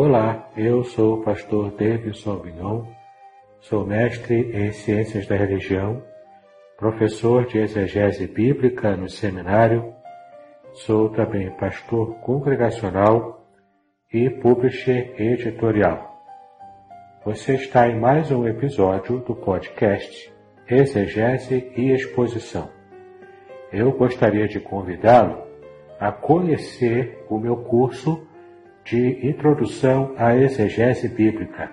Olá, eu sou o pastor Davidson Mignon, sou mestre em Ciências da Religião, professor de exegese bíblica no seminário, sou também pastor congregacional e publisher editorial. Você está em mais um episódio do podcast Exegese e Exposição. Eu gostaria de convidá-lo a conhecer o meu curso de Introdução à Exegese Bíblica.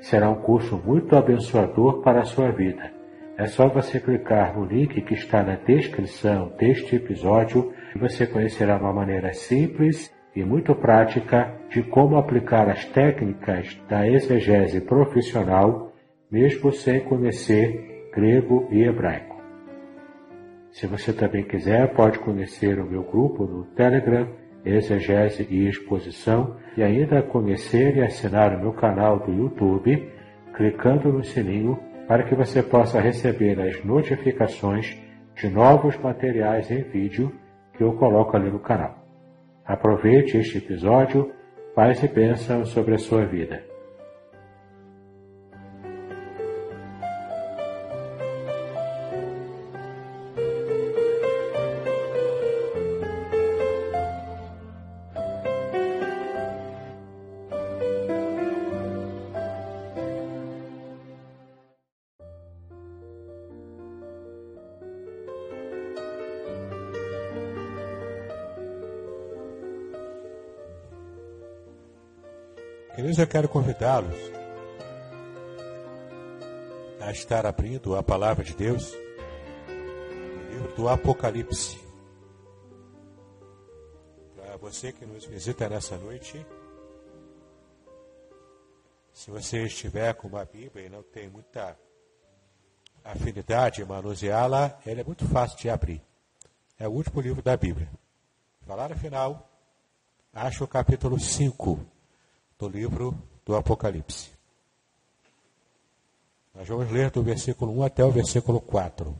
Será um curso muito abençoador para a sua vida. É só você clicar no link que está na descrição deste episódio e você conhecerá uma maneira simples e muito prática de como aplicar as técnicas da exegese profissional, mesmo sem conhecer grego e hebraico. Se você também quiser, pode conhecer o meu grupo no Telegram exegese e exposição e ainda conhecer e assinar o meu canal do YouTube, clicando no sininho para que você possa receber as notificações de novos materiais em vídeo que eu coloco ali no canal. Aproveite este episódio, paz e bênção sobre a sua vida. Quero convidá-los a estar abrindo a palavra de Deus no livro do Apocalipse. Para você que nos visita nessa noite, se você estiver com uma Bíblia e não tem muita afinidade em manuseá-la, ele é muito fácil de abrir. É o último livro da Bíblia. Falar no final, acho o capítulo 5 do livro do Apocalipse. Nós vamos ler do versículo 1 até o versículo 4.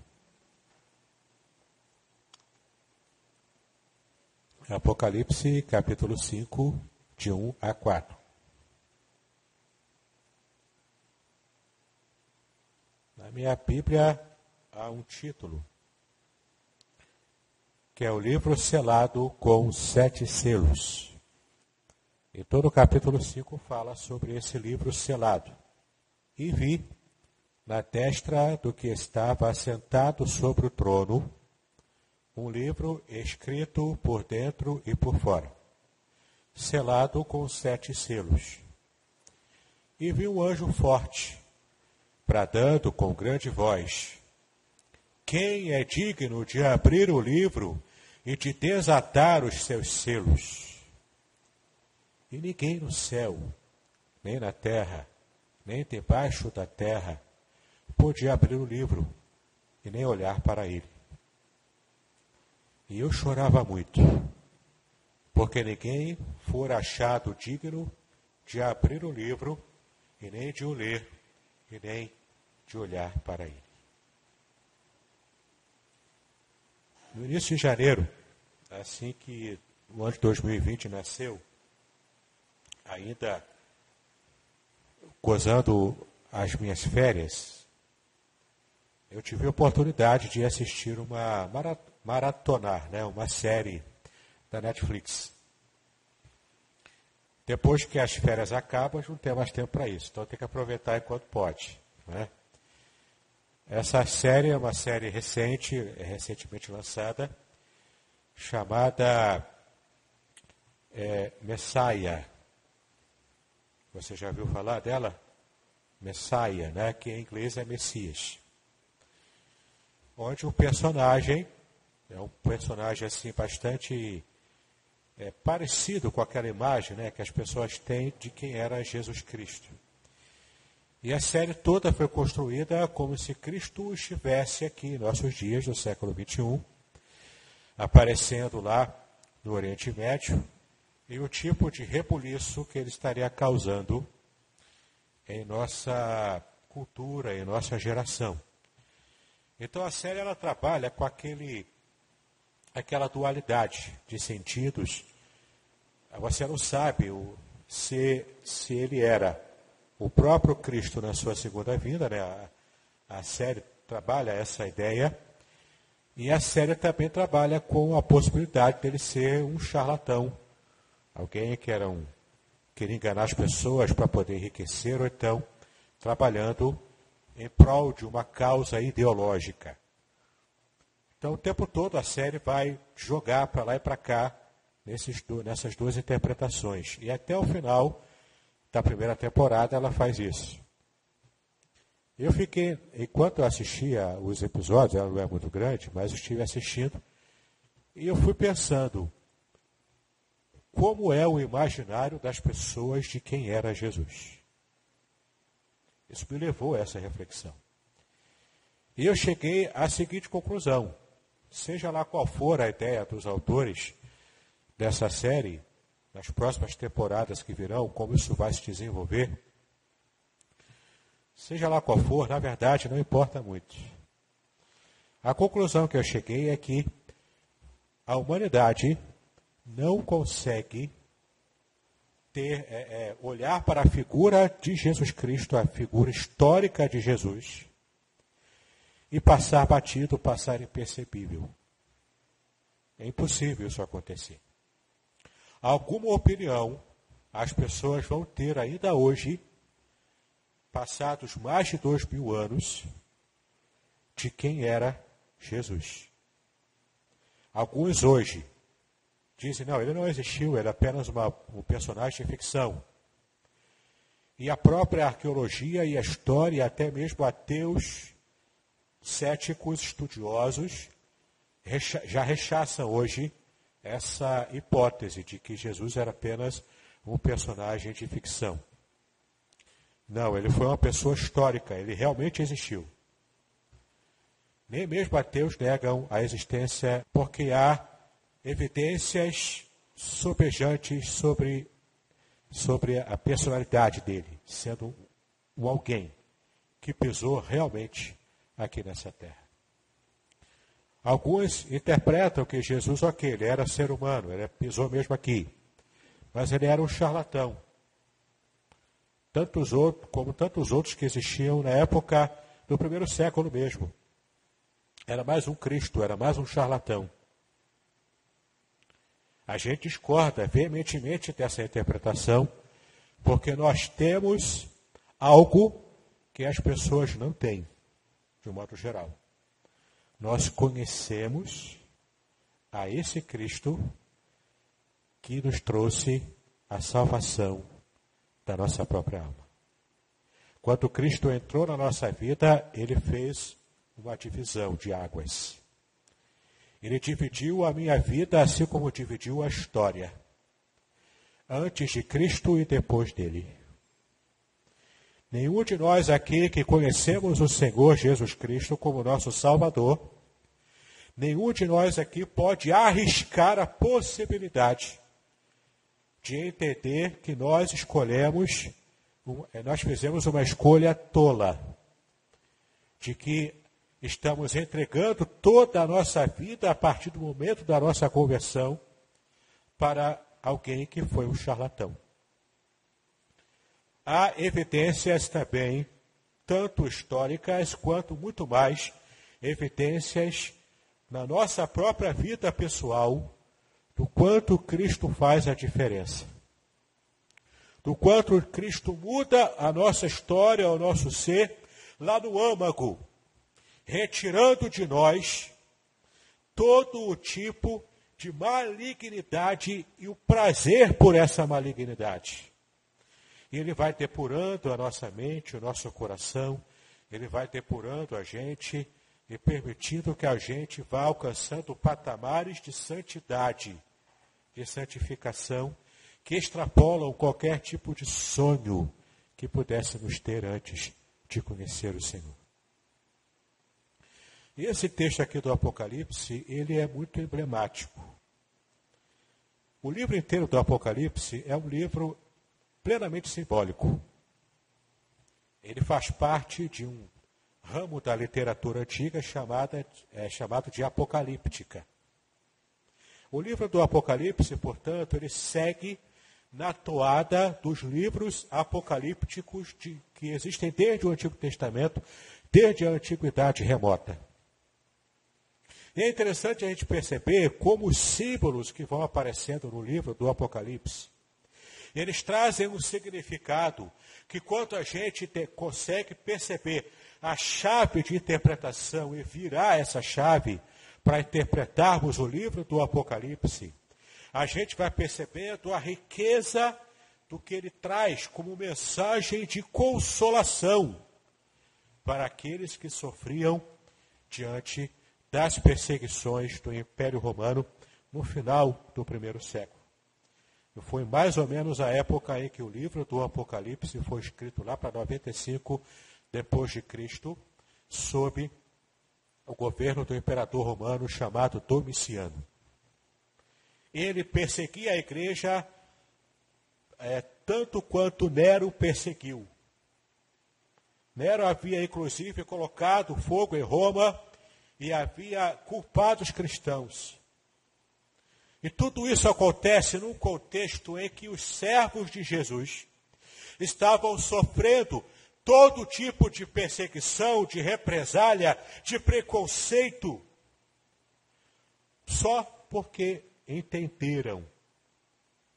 Apocalipse, capítulo 5, de 1 a 4. Na minha Bíblia há um título, que é o livro selado com sete selos. E todo o capítulo 5 fala sobre esse livro selado. E vi, na destra do que estava assentado sobre o trono, um livro escrito por dentro e por fora, selado com sete selos. E vi um anjo forte, bradando com grande voz: Quem é digno de abrir o livro e de desatar os seus selos? E ninguém no céu, nem na terra, nem debaixo da terra, podia abrir o livro e nem olhar para ele. E eu chorava muito, porque ninguém fora achado digno de abrir o livro e nem de o ler e nem de olhar para ele. No início de janeiro, assim que o ano de 2020 nasceu, ainda gozando as minhas férias, eu tive a oportunidade de assistir uma maratonar, né, uma série da Netflix. Depois que as férias acabam, não tem mais tempo para isso, então tem que aproveitar enquanto pode. Né? Essa série é uma série recente, é recentemente lançada, chamada é, Messiah, você já viu falar dela? Messiah, né? que em inglês é Messias. Onde o personagem é um personagem assim bastante é, parecido com aquela imagem né, que as pessoas têm de quem era Jesus Cristo. E a série toda foi construída como se Cristo estivesse aqui em nossos dias, no século XXI, aparecendo lá no Oriente Médio, e o tipo de rebuliço que ele estaria causando em nossa cultura, em nossa geração. Então a série ela trabalha com aquele aquela dualidade de sentidos. Você não sabe o, se, se ele era o próprio Cristo na sua segunda vinda, né? a, a série trabalha essa ideia, e a série também trabalha com a possibilidade dele ser um charlatão, alguém que era um, queria enganar as pessoas para poder enriquecer, ou então trabalhando em prol de uma causa ideológica. Então, o tempo todo a série vai jogar para lá e para cá nesses, nessas duas interpretações. E até o final da primeira temporada ela faz isso. Eu fiquei, enquanto eu assistia os episódios, ela não é muito grande, mas eu estive assistindo, e eu fui pensando como é o imaginário das pessoas de quem era Jesus. Isso me levou a essa reflexão. E eu cheguei à seguinte conclusão: seja lá qual for a ideia dos autores dessa série, nas próximas temporadas que virão, como isso vai se desenvolver, seja lá qual for, na verdade não importa muito. A conclusão que eu cheguei é que a humanidade não consegue ter, é, é, olhar para a figura de Jesus Cristo, a figura histórica de Jesus, e passar batido, passar impercebível. É impossível isso acontecer. Alguma opinião as pessoas vão ter ainda hoje, passados mais de dois mil anos, de quem era Jesus. Alguns hoje dizem, não, ele não existiu, é apenas uma, um personagem de ficção. E a própria arqueologia e a história, até mesmo ateus céticos, estudiosos, já rechaçam hoje essa hipótese de que Jesus era apenas um personagem de ficção. Não, ele foi uma pessoa histórica, ele realmente existiu. Nem mesmo ateus negam a existência, porque há evidências sobejantes sobre, sobre a personalidade dele, sendo um alguém que pisou realmente aqui nessa terra. Alguns interpretam que Jesus, ok, ele era ser humano, ele pisou mesmo aqui, mas ele era um charlatão. Tantos outros, como tantos outros que existiam na época do primeiro século mesmo. Era mais um Cristo, era mais um charlatão. A gente discorda veementemente dessa interpretação, porque nós temos algo que as pessoas não têm de um modo geral. Nós conhecemos a esse Cristo que nos trouxe a salvação da nossa própria alma. Quando Cristo entrou na nossa vida, ele fez uma divisão de águas. Ele dividiu a minha vida assim como dividiu a história. Antes de Cristo e depois dele. Nenhum de nós aqui que conhecemos o Senhor Jesus Cristo como nosso Salvador, nenhum de nós aqui pode arriscar a possibilidade de entender que nós escolhemos, nós fizemos uma escolha tola, de que estamos entregando toda a nossa vida a partir do momento da nossa conversão para alguém que foi um charlatão há evidências também, tanto históricas quanto muito mais evidências na nossa própria vida pessoal do quanto Cristo faz a diferença. Do quanto Cristo muda a nossa história, o nosso ser, lá no âmago, retirando de nós todo o tipo de malignidade e o prazer por essa malignidade. E Ele vai depurando a nossa mente, o nosso coração, Ele vai depurando a gente e permitindo que a gente vá alcançando patamares de santidade, de santificação, que extrapolam qualquer tipo de sonho que pudéssemos ter antes de conhecer o Senhor. Esse texto aqui do Apocalipse, ele é muito emblemático. O livro inteiro do Apocalipse é um livro plenamente simbólico. Ele faz parte de um ramo da literatura antiga chamada, é, chamado de apocalíptica. O livro do Apocalipse, portanto, ele segue na toada dos livros apocalípticos de, que existem desde o Antigo Testamento, desde a antiguidade remota. E é interessante a gente perceber como os símbolos que vão aparecendo no livro do Apocalipse, eles trazem um significado que quando a gente te, consegue perceber a chave de interpretação e virar essa chave para interpretarmos o livro do Apocalipse, a gente vai percebendo a riqueza do que ele traz como mensagem de consolação para aqueles que sofriam diante das perseguições do Império Romano no final do primeiro século. Foi mais ou menos a época em que o livro do Apocalipse foi escrito lá para 95 depois de Cristo, sob o governo do imperador romano chamado Domiciano. Ele perseguia a igreja é, tanto quanto Nero perseguiu. Nero havia inclusive colocado fogo em Roma e havia culpado os cristãos. E tudo isso acontece num contexto em que os servos de Jesus estavam sofrendo todo tipo de perseguição, de represália, de preconceito, só porque entenderam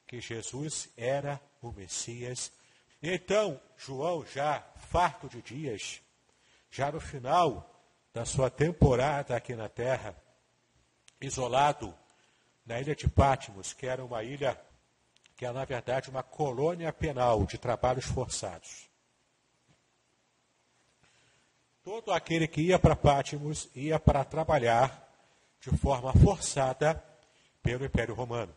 que Jesus era o Messias. E então, João, já farto de dias, já no final da sua temporada aqui na terra, isolado na ilha de Patmos, que era uma ilha que é, na verdade, uma colônia penal de trabalhos forçados. Todo aquele que ia para Patmos ia para trabalhar de forma forçada pelo Império Romano.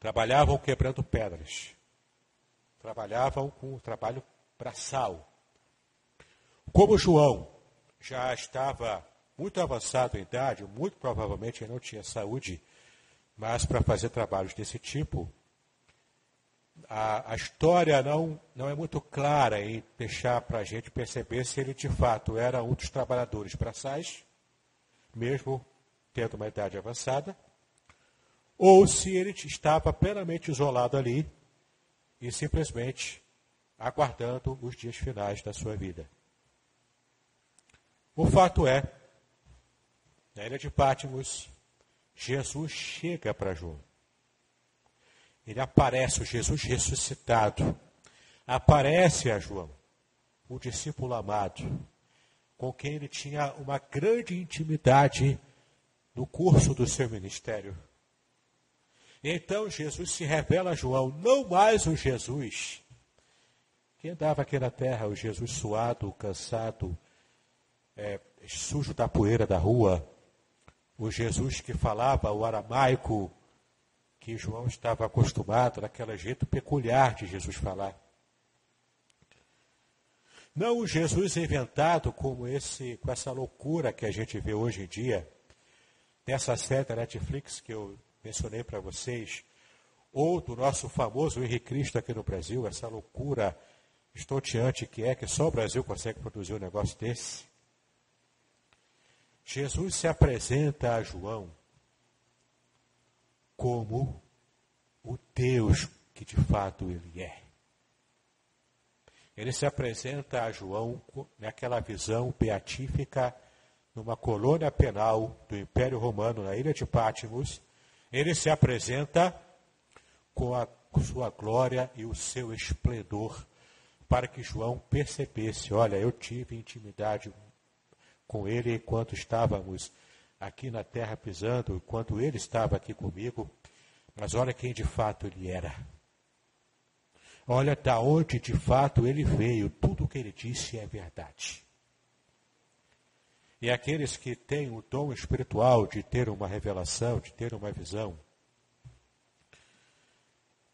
Trabalhavam quebrando pedras. Trabalhavam com o trabalho braçal. Como João já estava muito avançado em idade, muito provavelmente não tinha saúde, mas para fazer trabalhos desse tipo, a, a, história não, não é muito clara em deixar para a gente perceber se ele de fato era um dos trabalhadores braçais, mesmo tendo uma idade avançada, ou se ele estava plenamente isolado ali e simplesmente aguardando os dias finais da sua vida. O fato é, na ilha de Pátimos, Jesus chega para João. Ele aparece, o Jesus ressuscitado, aparece a João, o discípulo amado, com quem ele tinha uma grande intimidade no curso do seu ministério. Então Jesus se revela a João, não mais o Jesus que andava aqui na terra, o Jesus suado, cansado, é, sujo da poeira da rua, o Jesus que falava o aramaico que João estava acostumado, naquele jeito peculiar de Jesus falar. Não o Jesus inventado como esse, com essa loucura que a gente vê hoje em dia, nessa série da Netflix que eu mencionei para vocês, ou do nosso famoso Henrique Cristo aqui no Brasil, essa loucura estonteante que é que só o Brasil consegue produzir um negócio desse. Jesus se apresenta a João como o Deus que de fato ele é. Ele se apresenta a João naquela visão beatífica numa colônia penal do Império Romano na ilha de Patmos. Ele se apresenta com a sua glória e o seu esplendor para que João percebesse, olha, eu tive intimidade com ele enquanto estávamos aqui na terra pisando, enquanto ele estava aqui comigo. Mas olha quem de fato ele era. Olha da onde de fato ele veio. Tudo o que ele disse é verdade. E aqueles que têm o dom espiritual de ter uma revelação, de ter uma visão,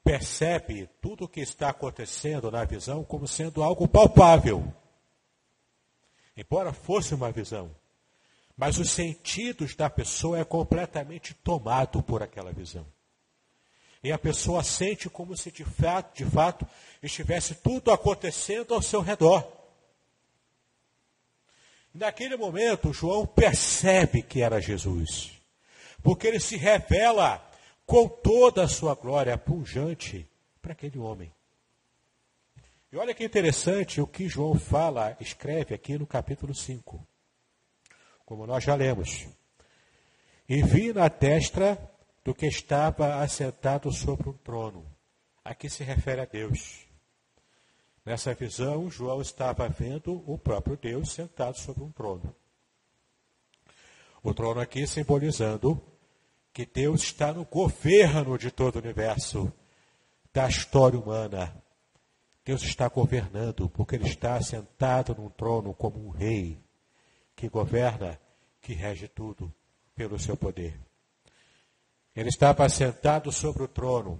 percebe tudo o que está acontecendo na visão como sendo algo palpável embora fosse uma visão. Mas os sentidos da pessoa é completamente tomado por aquela visão. E a pessoa sente como se de fato, de fato estivesse tudo acontecendo ao seu redor. Naquele momento, João percebe que era Jesus, porque ele se revela com toda a sua glória pujante para aquele homem. E olha que interessante o que João fala, escreve aqui no capítulo 5. Como nós já lemos. E vi na testa do que estava assentado sobre um trono. Aqui se refere a Deus. Nessa visão, João estava vendo o próprio Deus sentado sobre um trono. O trono aqui simbolizando que Deus está no governo de todo o universo, da história humana. Deus está governando, porque Ele está sentado num trono como um rei, que governa, que rege tudo pelo seu poder. Ele estava sentado sobre o trono,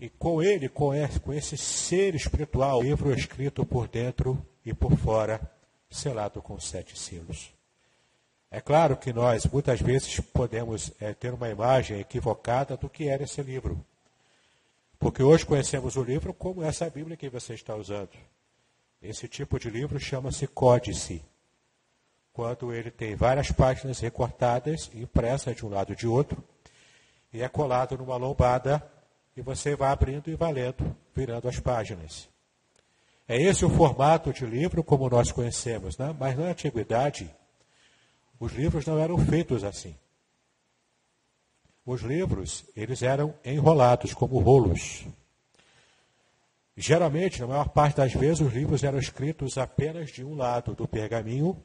e com ele, com esse ser espiritual, livro escrito por dentro e por fora, selado com sete selos. É claro que nós, muitas vezes, podemos é, ter uma imagem equivocada do que era esse livro. Porque hoje conhecemos o livro como essa Bíblia que você está usando. Esse tipo de livro chama-se códice. Quando ele tem várias páginas recortadas, impressas de um lado e de outro, e é colado numa lombada e você vai abrindo e vai lendo, virando as páginas. É esse o formato de livro como nós conhecemos, né? mas na antiguidade os livros não eram feitos assim. Os livros, eles eram enrolados como rolos. Geralmente, na maior parte das vezes, os livros eram escritos apenas de um lado do pergaminho,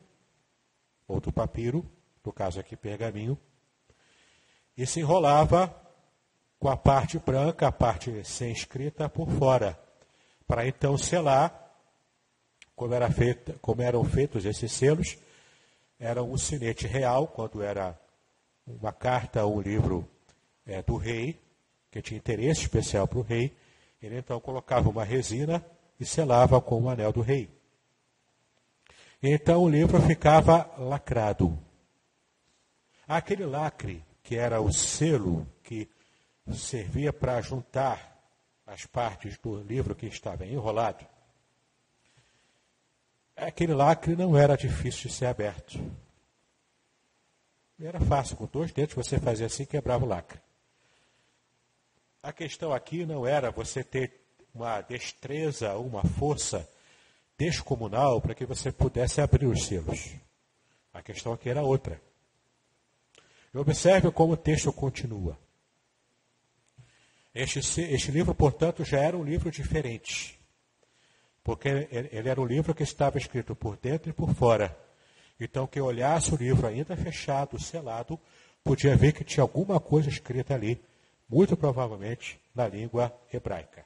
ou do papiro, no caso aqui pergaminho, e se enrolava com a parte branca, a parte sem escrita por fora, para então selar, como, era feita, como eram feitos esses selos, era um sinete real, quando era uma carta ou um livro é, do rei, que tinha interesse especial para o rei, ele então colocava uma resina e selava com o anel do rei. Então o livro ficava lacrado. Aquele lacre, que era o selo que servia para juntar as partes do livro que estava enrolado, aquele lacre não era difícil de ser aberto. Era fácil, com dois dedos você fazia assim e quebrava o lacre. A questão aqui não era você ter uma destreza, uma força descomunal para que você pudesse abrir os selos. A questão aqui era outra. Observe como o texto continua. Este, este livro, portanto, já era um livro diferente. Porque ele era um livro que estava escrito por dentro e por fora. Então, quem olhasse o livro ainda fechado, selado, podia ver que tinha alguma coisa escrita ali, muito provavelmente na língua hebraica.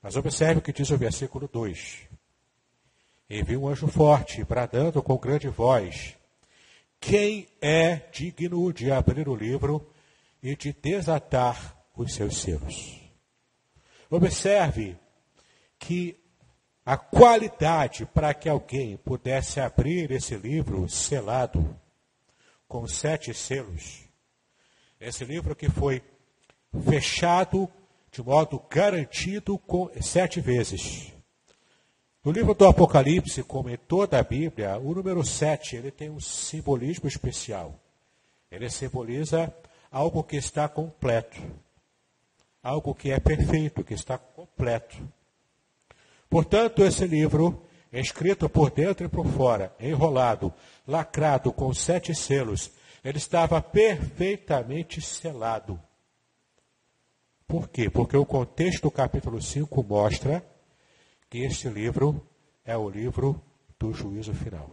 Mas observe o que diz o versículo 2. E vi um anjo forte, bradando com grande voz: Quem é digno de abrir o livro e de desatar os seus selos. Observe que a qualidade para que alguém pudesse abrir esse livro selado com sete selos, esse livro que foi fechado de modo garantido com sete vezes. No livro do Apocalipse, como em toda a Bíblia, o número sete ele tem um simbolismo especial. Ele simboliza algo que está completo, algo que é perfeito, que está completo. Portanto, esse livro, escrito por dentro e por fora, enrolado, lacrado com sete selos, ele estava perfeitamente selado. Por quê? Porque o contexto do capítulo 5 mostra que este livro é o livro do juízo final.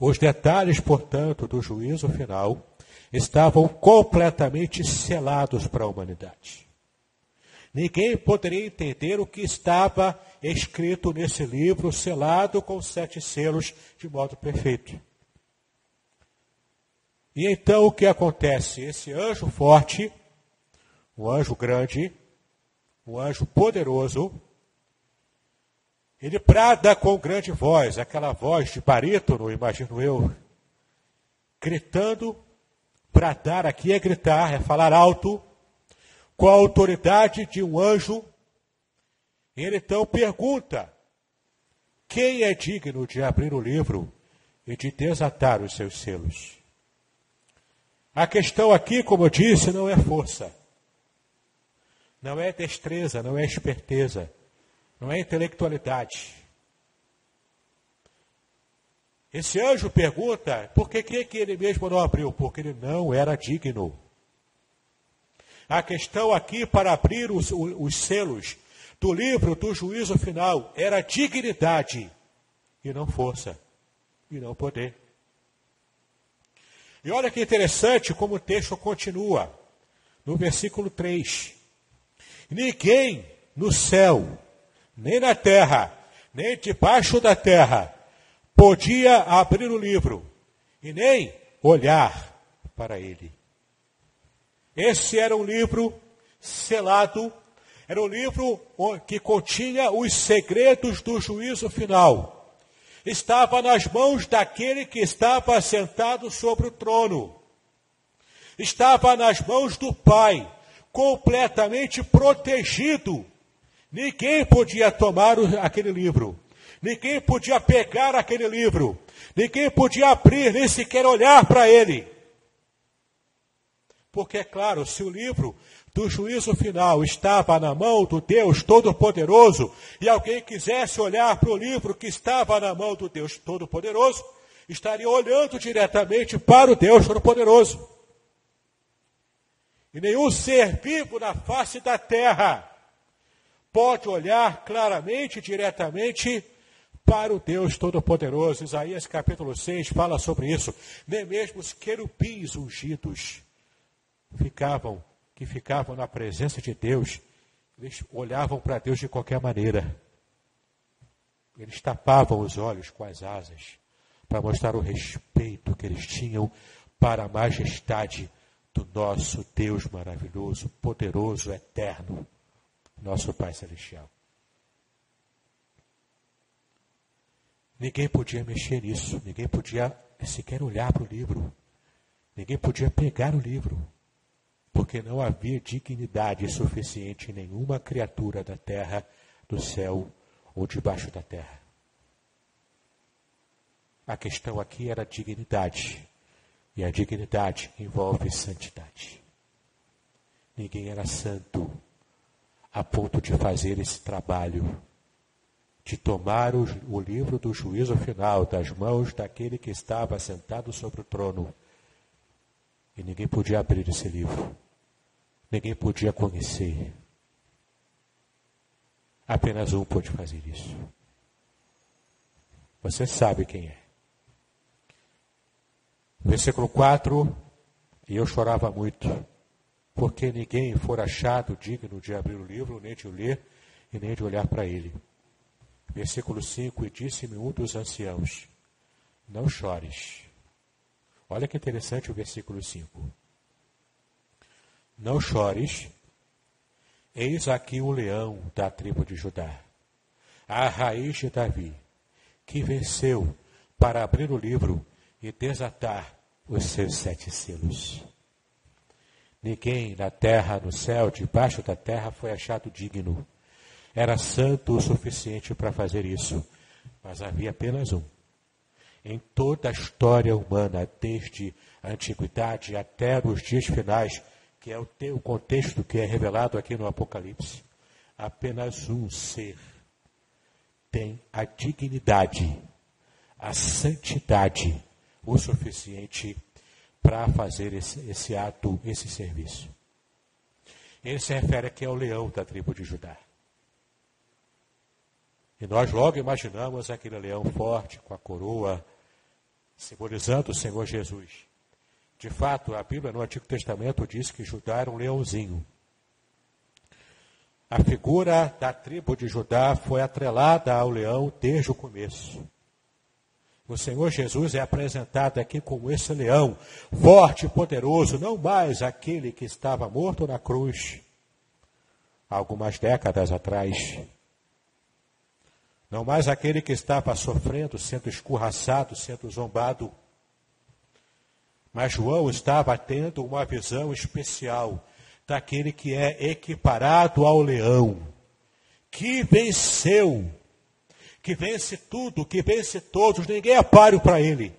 Os detalhes, portanto, do juízo final estavam completamente selados para a humanidade. Ninguém poderia entender o que estava escrito nesse livro, selado com sete selos de modo perfeito. E então o que acontece? Esse anjo forte, um anjo grande, um anjo poderoso, ele brada com grande voz, aquela voz de barítono, imagino eu, gritando Bradar aqui é gritar, é falar alto, com a autoridade de um anjo. Ele então pergunta: quem é digno de abrir o livro e de desatar os seus selos? A questão aqui, como eu disse, não é força. Não é destreza, não é esperteza, não é intelectualidade. Esse anjo pergunta por que, que ele mesmo não abriu? Porque ele não era digno. A questão aqui para abrir os, os selos do livro do juízo final era dignidade e não força e não poder. E olha que interessante como o texto continua, no versículo 3. Ninguém no céu, nem na terra, nem debaixo da terra, podia abrir o livro e nem olhar para ele. Esse era um livro selado, era um livro que continha os segredos do juízo final estava nas mãos daquele que estava sentado sobre o trono. Estava nas mãos do Pai, completamente protegido. Ninguém podia tomar aquele livro. Ninguém podia pegar aquele livro. Ninguém podia abrir, nem sequer olhar para ele. Porque, é claro, se o livro do juízo final estava na mão do Deus Todo-Poderoso e alguém quisesse olhar para o livro que estava na mão do Deus Todo-Poderoso, estaria olhando diretamente para o Deus Todo-Poderoso. E nenhum ser vivo na face da terra pode olhar claramente, diretamente para o Deus Todo-Poderoso. Isaías capítulo 6 fala sobre isso. Nem mesmo os querubins ungidos ficavam que ficavam na presença de Deus, eles olhavam para Deus de qualquer maneira. Eles tapavam os olhos com as asas para mostrar o respeito que eles tinham para a majestade do nosso Deus maravilhoso, poderoso, eterno, nosso Pai Celestial. Ninguém podia mexer nisso, ninguém podia sequer olhar para o livro, ninguém podia pegar o livro porque não havia dignidade suficiente em nenhuma criatura da terra, do céu ou debaixo da terra. A questão aqui era dignidade, e a dignidade envolve santidade. Ninguém era santo a ponto de fazer esse trabalho, de tomar o, o livro do juízo final das mãos daquele que estava sentado sobre o trono. E ninguém podia abrir esse livro ninguém podia conhecer. Apenas um pôde fazer isso. Você sabe quem é. Versículo 4: E eu chorava muito, porque ninguém for achado digno de abrir o livro, nem de o ler, e nem de olhar para ele. Versículo 5: E disse-me um dos anciãos: Não chores. Olha que interessante o versículo 5. Não chores. Eis aqui o leão da tribo de Judá, a raiz de Davi, que venceu para abrir o livro e desatar os seus sete selos. Ninguém na terra, no céu, debaixo da terra foi achado digno. Era santo o suficiente para fazer isso, mas havia apenas um. Em toda a história humana, desde a antiguidade até os dias finais, que é o, o contexto que é revelado aqui no Apocalipse, apenas um ser tem a dignidade, a santidade o suficiente para fazer esse, esse, ato, esse serviço. Ele se refere aqui ao leão da tribo de Judá. E nós logo imaginamos aquele leão forte, com a coroa, simbolizando o Senhor Jesus. De fato, a Bíblia no Antigo Testamento diz que Judá era um leãozinho. A figura da tribo de Judá foi atrelada ao leão desde o começo. O Senhor Jesus é apresentado aqui como esse leão, forte e poderoso, não mais aquele que estava morto na cruz, algumas décadas atrás. Não mais aquele que estava sofrendo, sendo escorraçado, sendo zombado mas João estava tendo uma visão especial daquele que é equiparado ao leão, que venceu, que vence tudo, que vence todos, ninguém é páreo para ele.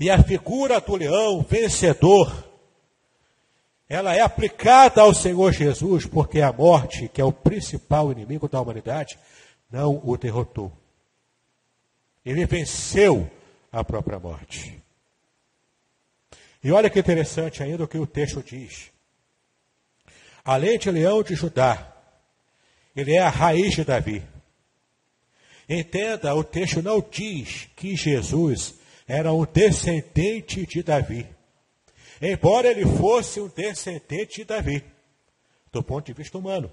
E a figura do leão vencedor, ela é aplicada ao Senhor Jesus, porque a morte, que é o principal inimigo da humanidade, não o derrotou. Ele venceu a própria morte. E olha que interessante ainda o que o texto diz. Além de leão de Judá, ele é a raiz de Davi. Entenda, o texto não diz que Jesus era um descendente de Davi. Embora ele fosse um descendente de Davi, do ponto de vista humano.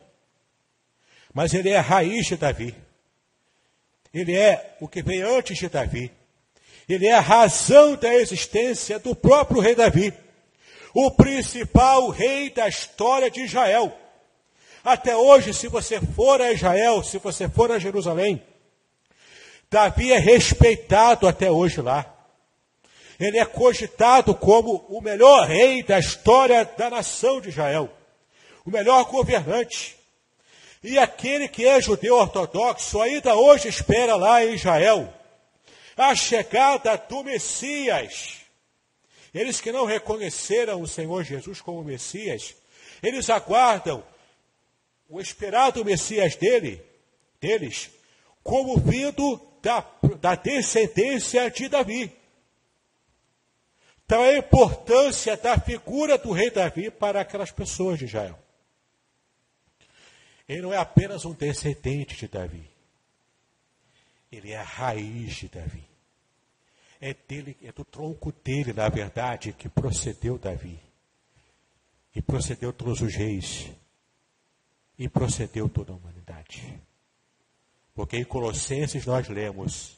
Mas ele é a raiz de Davi. Ele é o que veio antes de Davi. Ele é a razão da existência do próprio rei Davi, o principal rei da história de Israel. Até hoje, se você for a Israel, se você for a Jerusalém, Davi é respeitado até hoje lá. Ele é cogitado como o melhor rei da história da nação de Israel, o melhor governante. E aquele que é judeu ortodoxo ainda hoje espera lá em Israel a chegada do Messias. Eles que não reconheceram o Senhor Jesus como Messias, eles aguardam o esperado Messias dele, deles, como vindo da, da descendência de Davi. Então a importância da figura do rei Davi para aquelas pessoas de Israel. Ele não é apenas um descendente de Davi. Ele é a raiz de Davi. É, dele, é do tronco dele, na verdade, que procedeu Davi. E procedeu todos os reis. E procedeu toda a humanidade. Porque em Colossenses nós lemos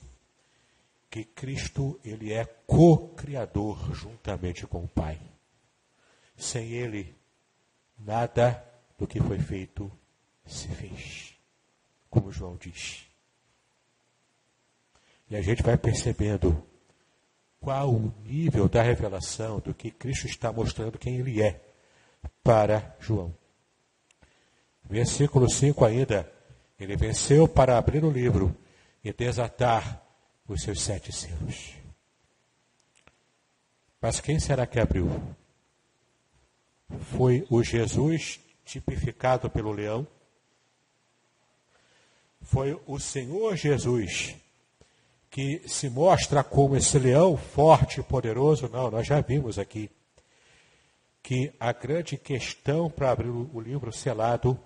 que Cristo ele é co-criador juntamente com o Pai. Sem ele, nada do que foi feito se fez. Como João diz. E a gente vai percebendo qual o nível da revelação do que Cristo está mostrando quem ele é para João. Versículo 5 ainda. Ele venceu para abrir o livro e desatar os seus sete selos. Mas quem será que abriu? Foi o Jesus tipificado pelo leão? Foi o Senhor Jesus que se mostra como esse leão forte e poderoso, não, nós já vimos aqui que a grande questão para abrir o livro selado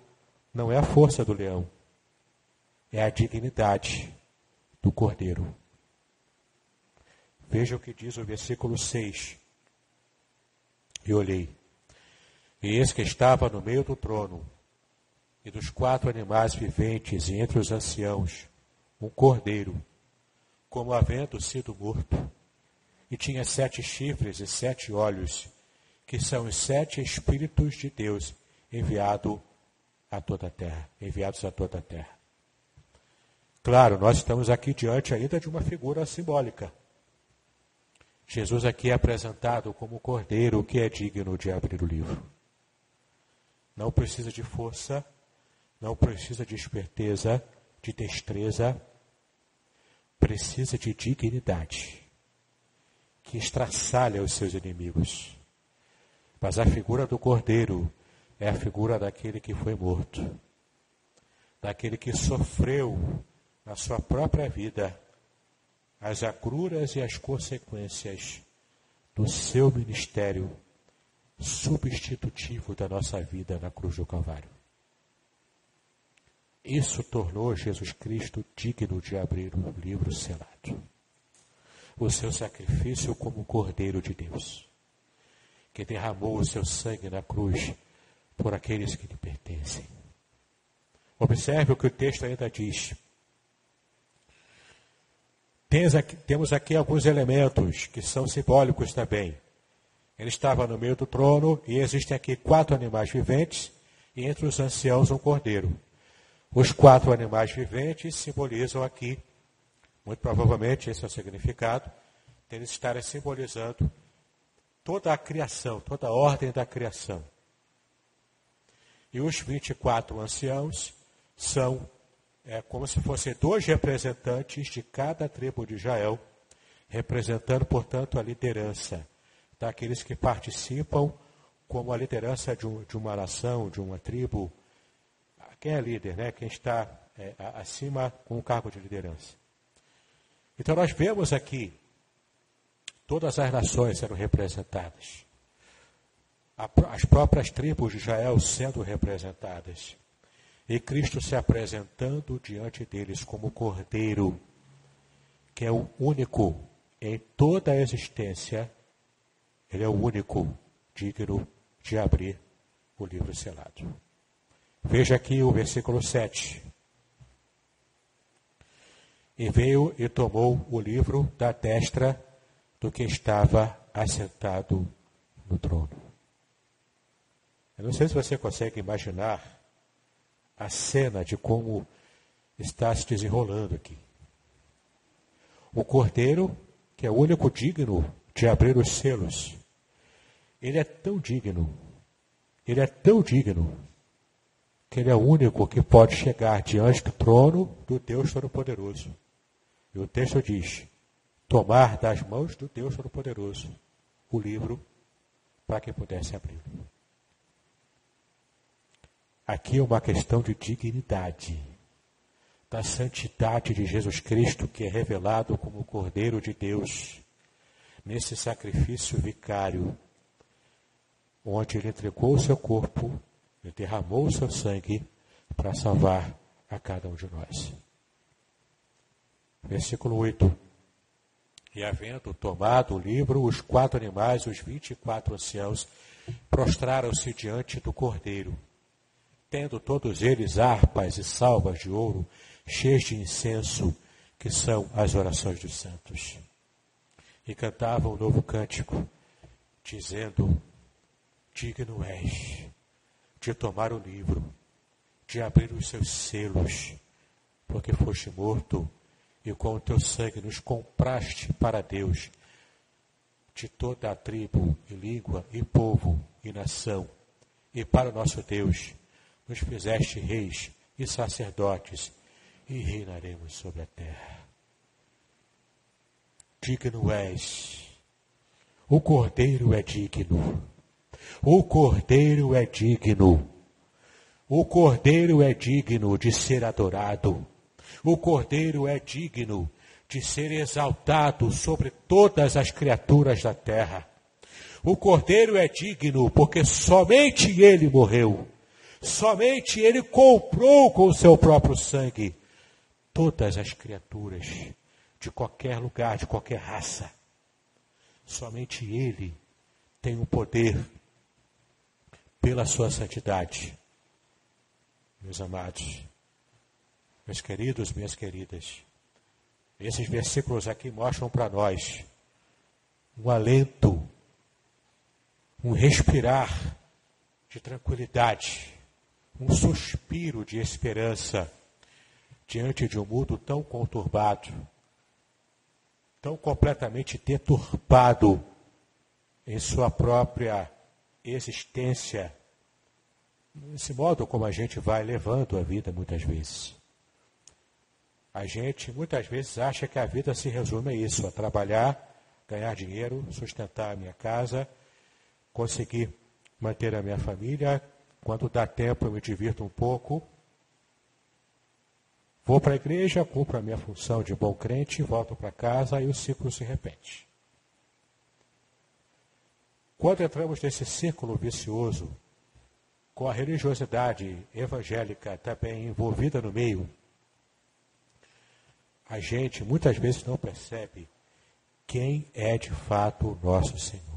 não é a força do leão, é a dignidade do cordeiro. Veja o que diz o versículo 6. E olhei, e eis que estava no meio do trono, e dos quatro animais viventes, e entre os anciãos, um cordeiro como havendo sido morto, e tinha sete chifres e sete olhos, que são os sete Espíritos de Deus enviado a toda a terra, enviados a toda a terra. Claro, nós estamos aqui diante ainda de uma figura simbólica. Jesus aqui é apresentado como o cordeiro que é digno de abrir o livro. Não precisa de força, não precisa de esperteza, de destreza, precisa de dignidade, que estraçalha os seus inimigos. Mas a figura do cordeiro é a figura daquele que foi morto, daquele que sofreu na sua própria vida as agruras e as consequências do seu ministério substitutivo da nossa vida na cruz do Calvário. Isso tornou Jesus Cristo digno de abrir um livro selado. O seu sacrifício como Cordeiro de Deus, que derramou o seu sangue na cruz por aqueles que lhe pertencem. Observe o que o texto ainda diz. Temos aqui alguns elementos que são simbólicos também. Ele estava no meio do trono e existem aqui quatro animais viventes e entre os anciãos um cordeiro. Os quatro animais viventes simbolizam aqui, muito provavelmente esse é o significado, deles estarem simbolizando toda a criação, toda a ordem da criação. E os 24 anciãos são é, como se fossem dois representantes de cada tribo de Israel, representando, portanto, a liderança daqueles que participam como a liderança de, um, de uma nação, de uma tribo. Quem é líder, né? Quem está é, acima com o cargo de liderança. Então nós vemos aqui todas as nações sendo representadas. As próprias tribos de Israel sendo representadas. E Cristo se apresentando diante deles como Cordeiro, que é o único em toda a existência, ele é o único digno de abrir o livro selado. Veja aqui o versículo 7. E veio e tomou o livro da destra do que estava assentado no trono. Eu não sei se você consegue imaginar a cena de como está se desenrolando aqui. O cordeiro, que é o único digno de abrir os selos, ele é tão digno, ele é tão digno, que ele é o único que pode chegar diante do trono do Deus Todo-Poderoso. E o texto diz: tomar das mãos do Deus Todo-Poderoso o livro para que pudesse abrir. Aqui é uma questão de dignidade, da santidade de Jesus Cristo, que é revelado como o Cordeiro de Deus, nesse sacrifício vicário, onde ele entregou o seu corpo, ele derramou o seu sangue para salvar a cada um de nós. Versículo 8. E havendo tomado o livro, os quatro animais, os vinte e quatro anciãos, prostraram-se diante do cordeiro tendo todos eles harpas e salvas de ouro, cheias de incenso, que são as orações dos santos. E cantavam um novo cântico, dizendo: Digno és de tomar o livro, de abrir os seus selos, porque foste morto e com o teu sangue nos compraste para Deus, de toda a tribo e língua e povo e nação, e para o nosso Deus nos fizeste reis e sacerdotes, e reinaremos sobre a terra. Digno és. O cordeiro é digno. O cordeiro é digno. O cordeiro é digno de ser adorado. O cordeiro é digno de ser exaltado sobre todas as criaturas da terra. O cordeiro é digno porque somente ele morreu Somente Ele comprou com o seu próprio sangue todas as criaturas de qualquer lugar, de qualquer raça. Somente Ele tem o poder pela sua santidade. Meus amados, meus queridos, minhas queridas, esses versículos aqui mostram para nós um alento, um respirar de tranquilidade um suspiro de esperança diante de um mundo tão conturbado, tão completamente deturpado em sua própria existência, nesse modo como a gente vai levando a vida muitas vezes. A gente muitas vezes acha que a vida se resume a isso, a trabalhar, ganhar dinheiro, sustentar a minha casa, conseguir manter a minha família, quando dá tempo, eu me divirto um pouco. Vou para a igreja, cumpro a minha função de bom crente, volto para casa e o ciclo se repete. Quando entramos nesse círculo vicioso, com a religiosidade evangélica também envolvida no meio, a gente muitas vezes não percebe quem é de fato o nosso Senhor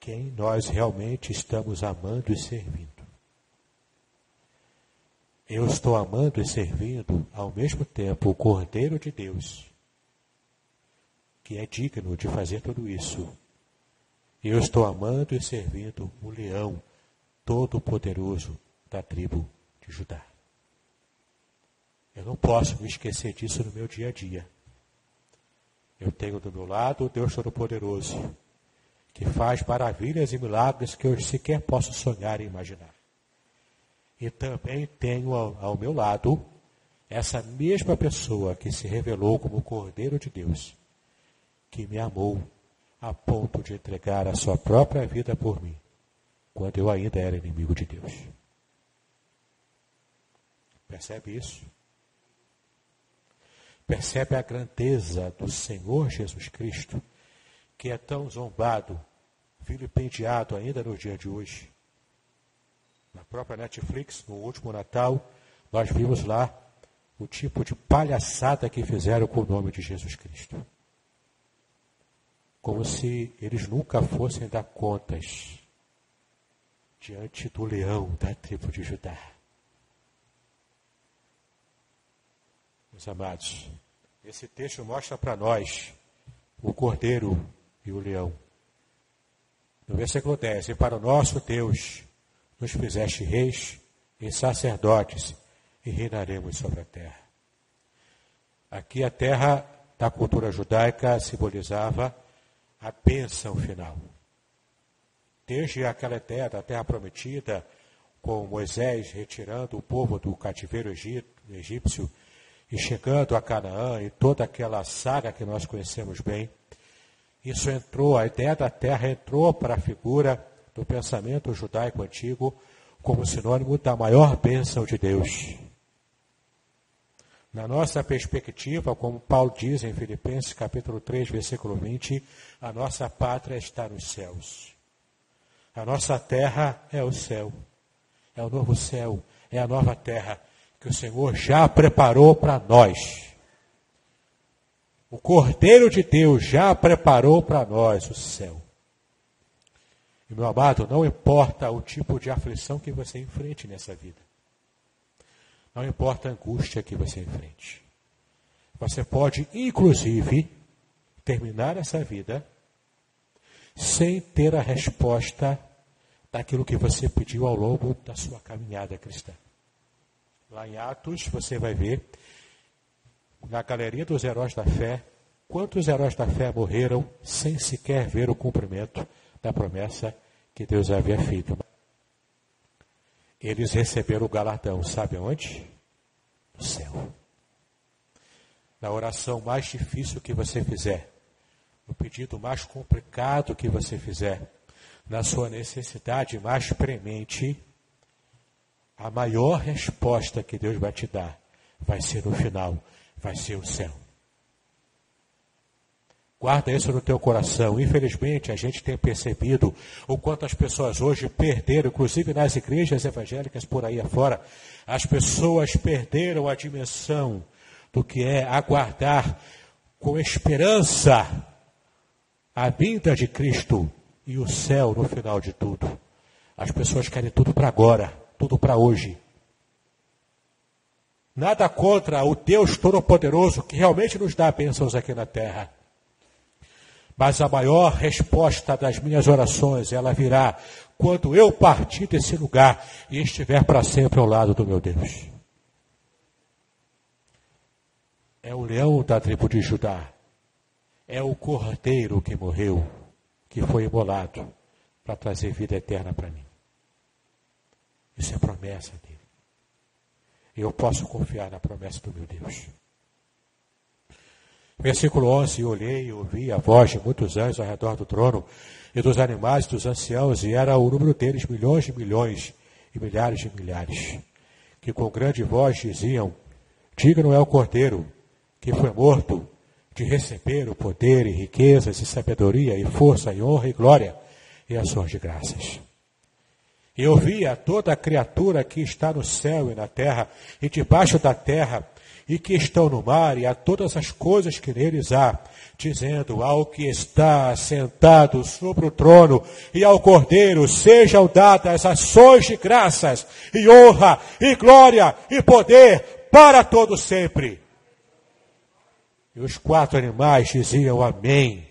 quem nós realmente estamos amando e servindo. Eu estou amando e servindo ao mesmo tempo o Cordeiro de Deus, que é digno de fazer tudo isso. Eu estou amando e servindo o leão todo-poderoso da tribo de Judá. Eu não posso me esquecer disso no meu dia a dia. Eu tenho do meu lado o Deus Todo-Poderoso que faz maravilhas e milagres que eu sequer posso sonhar e imaginar. E também tenho ao, ao meu lado essa mesma pessoa que se revelou como Cordeiro de Deus, que me amou a ponto de entregar a sua própria vida por mim, quando eu ainda era inimigo de Deus. Percebe isso? Percebe a grandeza do Senhor Jesus Cristo, que é tão zombado, vilipendiado ainda no dia de hoje. Na própria Netflix, no último Natal, nós vimos lá o tipo de palhaçada que fizeram com o nome de Jesus Cristo como se eles nunca fossem dar contas diante do leão da tribo de Judá. Meus amados, esse texto mostra para nós o cordeiro e o leão. No versículo 10: E para o nosso Deus nos fizeste reis e sacerdotes, e reinaremos sobre a terra. Aqui a terra da cultura judaica simbolizava a bênção final. Desde aquela ideia da terra prometida, com Moisés retirando o povo do cativeiro egípcio e chegando a Canaã e toda aquela saga que nós conhecemos bem, isso entrou, a ideia da terra entrou para a figura do pensamento judaico antigo como sinônimo da maior bênção de Deus. Na nossa perspectiva, como Paulo diz em Filipenses capítulo 3, versículo 20, a nossa pátria está nos céus. A nossa terra é o céu. É o novo céu, é a nova terra que o Senhor já preparou para nós. O Cordeiro de Deus já preparou para nós o céu. E meu amado, não importa o tipo de aflição que você enfrente nessa vida. Não importa a angústia que você enfrente. Você pode, inclusive, terminar essa vida sem ter a resposta daquilo que você pediu ao longo da sua caminhada cristã. Lá em Atos, você vai ver, na galeria dos heróis da fé, quantos heróis da fé morreram sem sequer ver o cumprimento da promessa que Deus havia feito eles receberam o galardão, sabe onde? No céu. Na oração mais difícil que você fizer, no pedido mais complicado que você fizer, na sua necessidade mais premente, a maior resposta que Deus vai te dar vai ser no final, vai ser o céu. Guarda isso no teu coração. Infelizmente, a gente tem percebido o quanto as pessoas hoje perderam, inclusive nas igrejas evangélicas por aí afora, as pessoas perderam a dimensão do que é aguardar com esperança a vinda de Cristo e o céu no final de tudo. As pessoas querem tudo para agora, tudo para hoje. Nada contra o Deus Todo-Poderoso que realmente nos dá bênçãos aqui na terra. Mas a maior resposta das minhas orações, ela virá quando eu partir desse lugar e estiver para sempre ao lado do meu Deus. É o leão da tribo de Judá. É o cordeiro que morreu, que foi imolado para trazer vida eterna para mim. Isso é promessa dele. Eu posso confiar na promessa do meu Deus. Versículo 11: Olhei e ouvi a voz de muitos anjos ao redor do trono, e dos animais, dos anciãos, e era o número deles milhões de milhões e milhares de milhares, que com grande voz diziam: Digno é o cordeiro que foi morto de receber o poder e riquezas e sabedoria e força e honra e glória e ações de graças. E ouvia toda a criatura que está no céu e na terra e debaixo da terra e que estão no mar e a todas as coisas que neles há, dizendo ao que está sentado sobre o trono e ao Cordeiro sejam dadas ações de graças e honra e glória e poder para todo sempre. E os quatro animais diziam amém.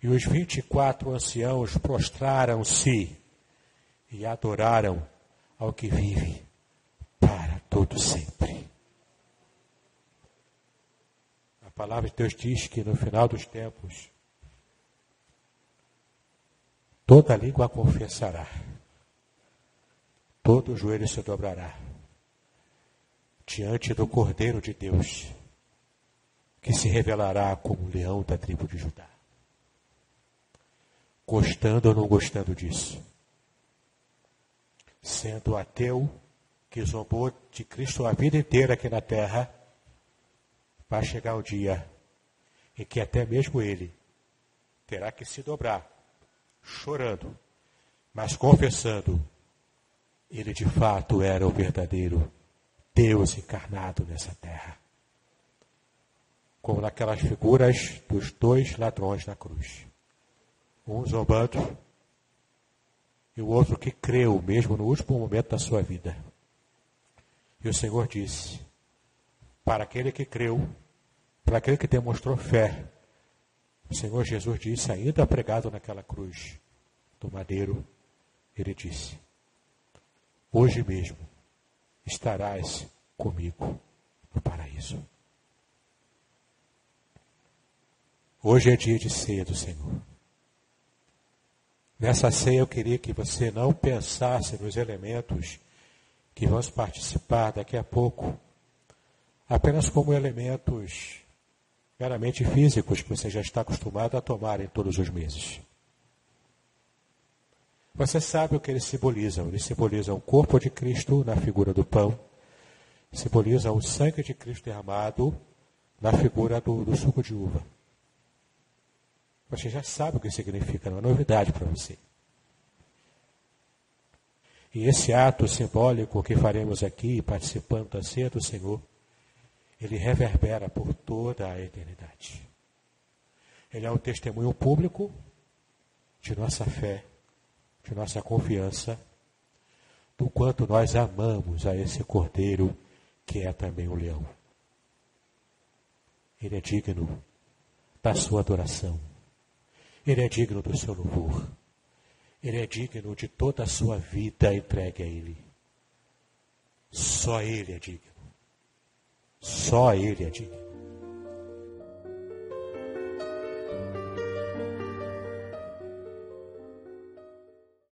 E os vinte e quatro anciãos prostraram-se e adoraram ao que vive para todo sempre. A palavra de Deus diz que no final dos tempos, toda língua confessará, todo joelho se dobrará, diante do Cordeiro de Deus, que se revelará como leão da tribo de Judá. Gostando ou não gostando disso, sendo ateu, que zombou de Cristo a vida inteira aqui na terra, vai chegar o dia em que até mesmo ele terá que se dobrar, chorando, mas confessando, ele de fato era o verdadeiro Deus encarnado nessa terra. Como naquelas figuras dos dois ladrões na cruz. Um zombando e o outro que creu mesmo no último momento da sua vida. E o Senhor disse: para aquele que creu, para aquele que demonstrou fé, o Senhor Jesus disse, ainda pregado naquela cruz do madeiro, ele disse: Hoje mesmo estarás comigo no paraíso. Hoje é dia de ceia do Senhor. Nessa ceia eu queria que você não pensasse nos elementos que vamos participar daqui a pouco apenas como elementos meramente físicos que você já está acostumado a tomar em todos os meses. Você sabe o que eles simbolizam. Eles simbolizam o corpo de Cristo na figura do pão, simbolizam o sangue de Cristo derramado na figura do, do suco de uva. Você já sabe o que significa, não é novidade para você. E esse ato simbólico que faremos aqui, participando da ceia do Senhor, ele reverbera por toda a eternidade. Ele é um testemunho público de nossa fé, de nossa confiança, do quanto nós amamos a esse Cordeiro que é também o leão. Ele é digno da sua adoração. Ele é digno do seu louvor. Ele é digno de toda a sua vida entregue a Ele. Só Ele é digno. Só Ele é digno.